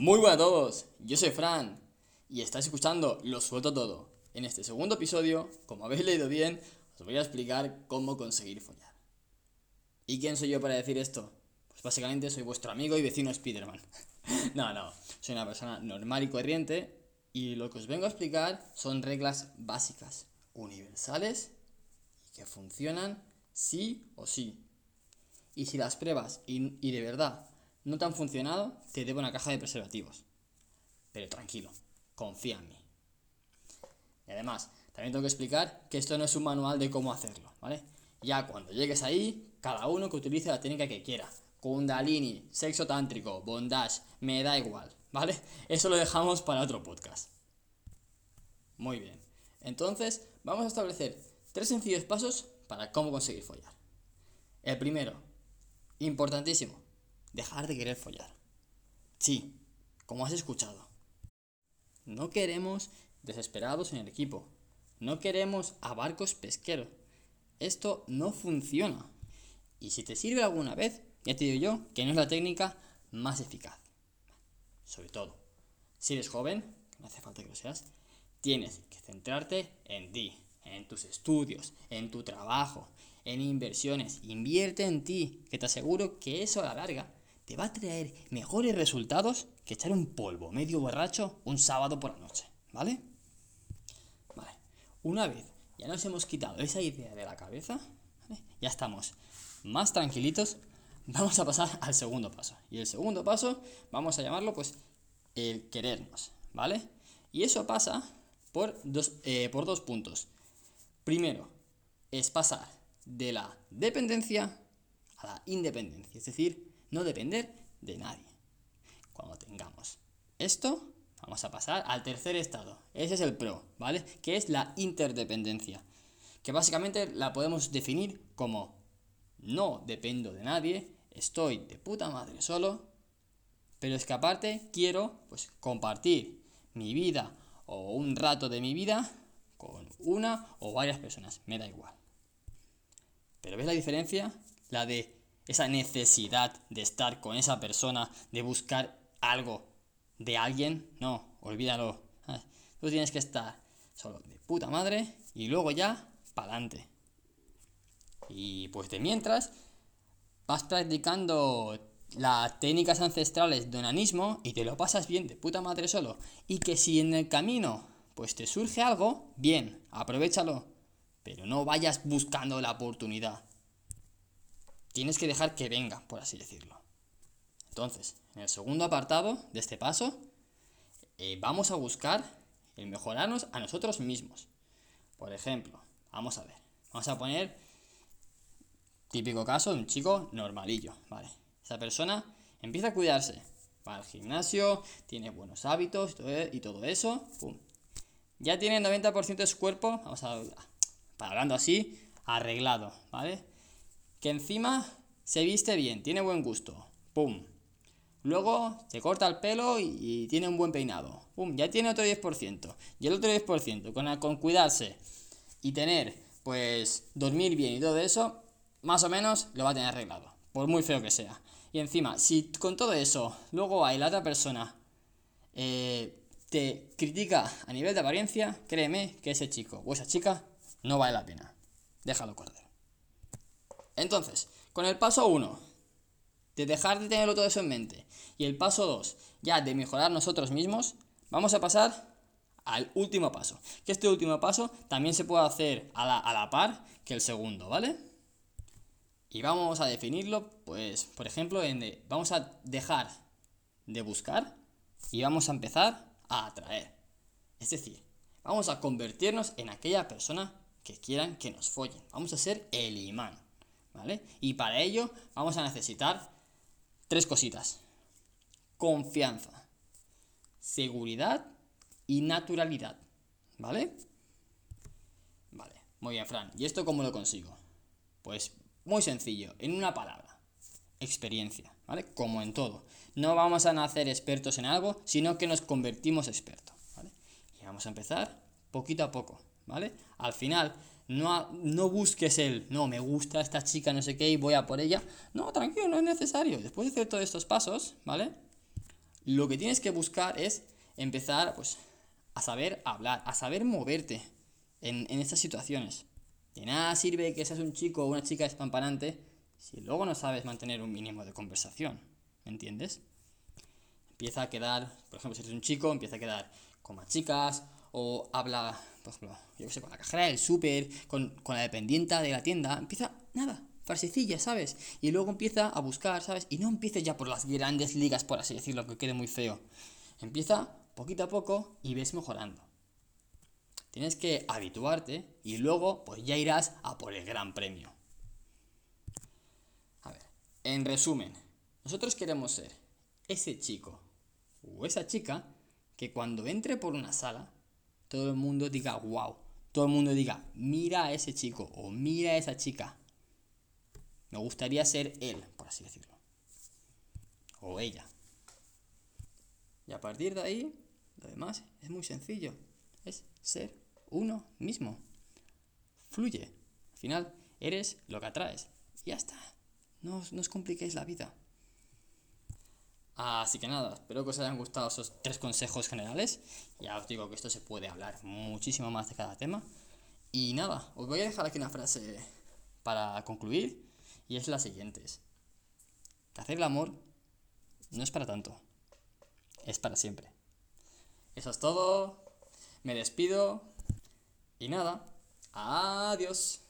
Muy buenas a todos, yo soy Fran y estás escuchando Lo Suelto Todo. En este segundo episodio, como habéis leído bien, os voy a explicar cómo conseguir follar. ¿Y quién soy yo para decir esto? Pues básicamente soy vuestro amigo y vecino Spiderman. no, no, soy una persona normal y corriente y lo que os vengo a explicar son reglas básicas, universales y que funcionan sí o sí. Y si las pruebas y, y de verdad no te han funcionado, te debo una caja de preservativos. Pero tranquilo, confía en mí. Y además, también tengo que explicar que esto no es un manual de cómo hacerlo, ¿vale? Ya cuando llegues ahí, cada uno que utilice la técnica que quiera. Kundalini, sexo tántrico, bondage, me da igual, ¿vale? Eso lo dejamos para otro podcast. Muy bien. Entonces, vamos a establecer tres sencillos pasos para cómo conseguir follar. El primero, importantísimo, dejar de querer follar. Sí, como has escuchado. No queremos desesperados en el equipo. No queremos a barcos pesqueros. Esto no funciona. Y si te sirve alguna vez, ya te digo yo que no es la técnica más eficaz. Sobre todo, si eres joven, no hace falta que lo seas, tienes que centrarte en ti, en tus estudios, en tu trabajo, en inversiones. Invierte en ti, que te aseguro que eso a la larga te va a traer mejores resultados que echar un polvo medio borracho un sábado por la noche, ¿vale? Vale, una vez ya nos hemos quitado esa idea de la cabeza, ya estamos más tranquilitos, vamos a pasar al segundo paso. Y el segundo paso, vamos a llamarlo pues el querernos, ¿vale? Y eso pasa por dos, eh, por dos puntos. Primero, es pasar de la dependencia a la independencia, es decir, no depender de nadie. Cuando tengamos esto, vamos a pasar al tercer estado. Ese es el pro, ¿vale? Que es la interdependencia. Que básicamente la podemos definir como no dependo de nadie, estoy de puta madre solo, pero es que aparte quiero pues compartir mi vida o un rato de mi vida con una o varias personas, me da igual. Pero ¿ves la diferencia? La de esa necesidad de estar con esa persona, de buscar algo de alguien, no, olvídalo. Ah, tú tienes que estar solo de puta madre y luego ya para adelante. Y pues de mientras vas practicando las técnicas ancestrales de onanismo y te lo pasas bien de puta madre solo. Y que si en el camino pues te surge algo, bien, aprovechalo. Pero no vayas buscando la oportunidad tienes que dejar que venga, por así decirlo. Entonces, en el segundo apartado de este paso, eh, vamos a buscar el mejorarnos a nosotros mismos. Por ejemplo, vamos a ver, vamos a poner típico caso de un chico normalillo, ¿vale? Esa persona empieza a cuidarse, va al gimnasio, tiene buenos hábitos y todo eso, pum. Ya tiene el 90% de su cuerpo, vamos a, hablando así, arreglado, ¿vale? Que encima se viste bien, tiene buen gusto. ¡Pum! Luego se corta el pelo y, tiene un buen peinado. ¡Pum! Ya tiene otro 10%. Y el otro 10%, con, con cuidarse y tener, pues, dormir bien y todo eso, más o menos lo va a tener arreglado. Por muy feo que sea. Y encima, si con todo eso, luego hay la otra persona eh, te critica a nivel de apariencia, créeme que ese chico o esa chica no vale la pena. Déjalo correr. Entonces, con el paso 1, de dejar de tenerlo todo eso en mente, y el paso 2, ya de mejorar nosotros mismos, vamos a pasar al último paso. Que este último paso también se puede hacer a la, a la par que el segundo, ¿vale? Y vamos a definirlo, pues, por ejemplo, en vamos a dejar de buscar y vamos a empezar a atraer. Es decir, vamos a convertirnos en aquella persona que quieran que nos follen. Vamos a ser el imán. Y para ello vamos a necesitar tres cositas. Confianza, seguridad y naturalidad, ¿vale? Vale, muy bien, Fran. ¿Y esto cómo lo consigo? Pues muy sencillo, en una palabra. Experiencia, ¿vale? Como en todo. No vamos a nacer expertos en algo, sino que nos convertimos expertos, ¿vale? Y vamos a empezar poquito a poco, ¿vale? Al final no, no busques el, no, me gusta esta chica, no sé qué, y voy a por ella. No, tranquilo, no es necesario. Después de hacer todos estos pasos, ¿vale? lo que tienes que buscar es empezar pues, a saber hablar, a saber moverte en, en estas situaciones. De nada sirve que seas un chico o una chica espampanante si luego no sabes mantener un mínimo de conversación. ¿Me entiendes? Empieza a quedar, por ejemplo, si eres un chico, empieza a quedar con más chicas o habla, por ejemplo, yo qué sé, con la cajera del súper, con, con la dependienta de la tienda. Empieza, nada, farsecilla, ¿sabes? Y luego empieza a buscar, ¿sabes? Y no empieces ya por las grandes ligas, por así decirlo, que quede muy feo. Empieza poquito a poco y ves mejorando. Tienes que habituarte y luego pues ya irás a por el gran premio. A ver, en resumen, nosotros queremos ser ese chico o esa chica que cuando entre por una sala, todo el mundo diga wow, todo el mundo diga mira a ese chico o mira a esa chica. Me gustaría ser él, por así decirlo. O ella. Y a partir de ahí, lo demás es muy sencillo. Es ser uno mismo. Fluye. Al final, eres lo que atraes. Y ya está. No, no os compliquéis la vida. Así que nada, espero que os hayan gustado esos tres consejos generales. Ya os digo que esto se puede hablar muchísimo más de cada tema. Y nada, os voy a dejar aquí una frase para concluir. Y es la siguiente. hacer el amor no es para tanto. Es para siempre. Eso es todo. Me despido. Y nada. Adiós.